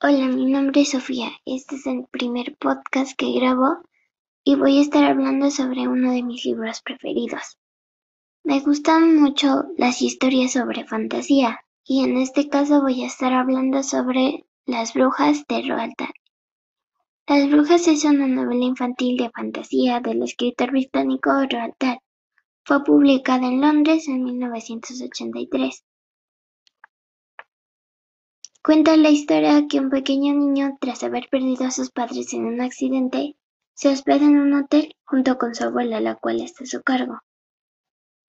Hola, mi nombre es Sofía. Este es el primer podcast que grabo y voy a estar hablando sobre uno de mis libros preferidos. Me gustan mucho las historias sobre fantasía y en este caso voy a estar hablando sobre Las brujas de Roald Dahl. Las brujas es una novela infantil de fantasía del escritor británico Roald Dahl. Fue publicada en Londres en 1983. Cuenta la historia que un pequeño niño, tras haber perdido a sus padres en un accidente, se hospeda en un hotel junto con su abuela, la cual está a su cargo.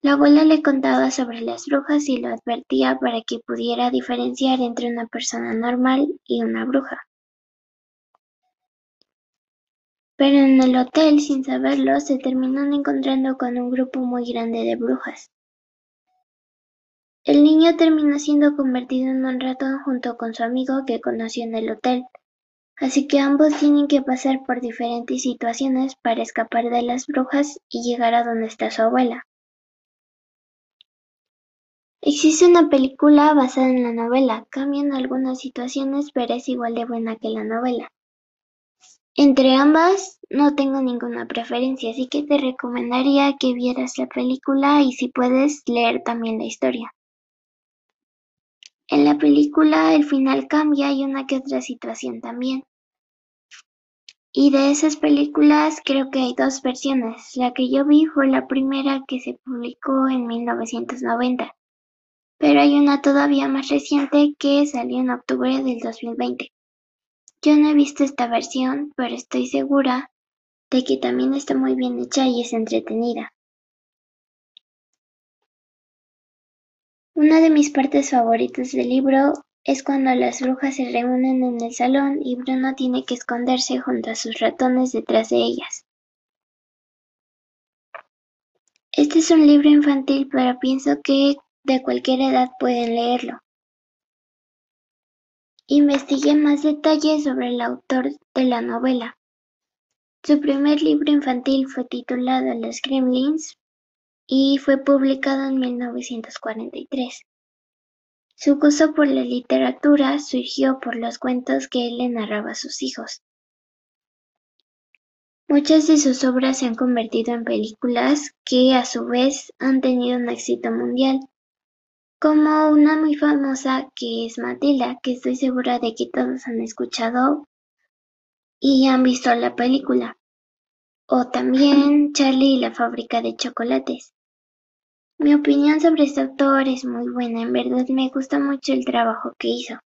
La abuela le contaba sobre las brujas y lo advertía para que pudiera diferenciar entre una persona normal y una bruja. Pero en el hotel, sin saberlo, se terminan encontrando con un grupo muy grande de brujas. El niño termina siendo convertido en un ratón junto con su amigo que conoció en el hotel, así que ambos tienen que pasar por diferentes situaciones para escapar de las brujas y llegar a donde está su abuela. Existe una película basada en la novela, cambian algunas situaciones pero es igual de buena que la novela. Entre ambas no tengo ninguna preferencia, así que te recomendaría que vieras la película y si puedes leer también la historia. En la película el final cambia y una que otra situación también. Y de esas películas creo que hay dos versiones. La que yo vi fue la primera que se publicó en 1990. Pero hay una todavía más reciente que salió en octubre del 2020. Yo no he visto esta versión, pero estoy segura de que también está muy bien hecha y es entretenida. Una de mis partes favoritas del libro es cuando las brujas se reúnen en el salón y Bruno tiene que esconderse junto a sus ratones detrás de ellas. Este es un libro infantil, pero pienso que de cualquier edad pueden leerlo. Investigué más detalles sobre el autor de la novela. Su primer libro infantil fue titulado Los Gremlins, y fue publicado en 1943. Su gusto por la literatura surgió por los cuentos que él le narraba a sus hijos. Muchas de sus obras se han convertido en películas que a su vez han tenido un éxito mundial, como una muy famosa que es Matilda, que estoy segura de que todos han escuchado y han visto la película, o también Charlie y la fábrica de chocolates. Mi opinión sobre este autor es muy buena, en verdad me gusta mucho el trabajo que hizo.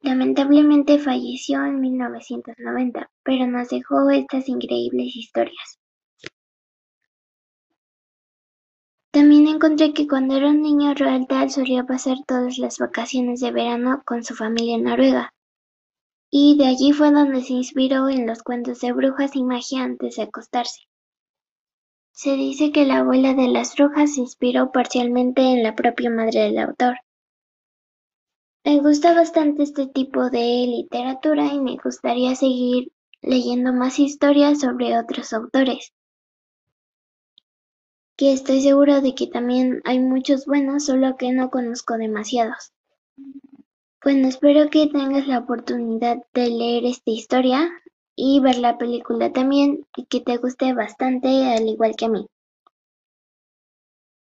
Lamentablemente falleció en 1990, pero nos dejó estas increíbles historias. También encontré que cuando era un niño Roald Dahl solía pasar todas las vacaciones de verano con su familia en Noruega. Y de allí fue donde se inspiró en los cuentos de brujas y magia antes de acostarse. Se dice que la abuela de las brujas se inspiró parcialmente en la propia madre del autor. Me gusta bastante este tipo de literatura y me gustaría seguir leyendo más historias sobre otros autores. Que estoy seguro de que también hay muchos buenos, solo que no conozco demasiados. Bueno, espero que tengas la oportunidad de leer esta historia y ver la película también y que te guste bastante al igual que a mí.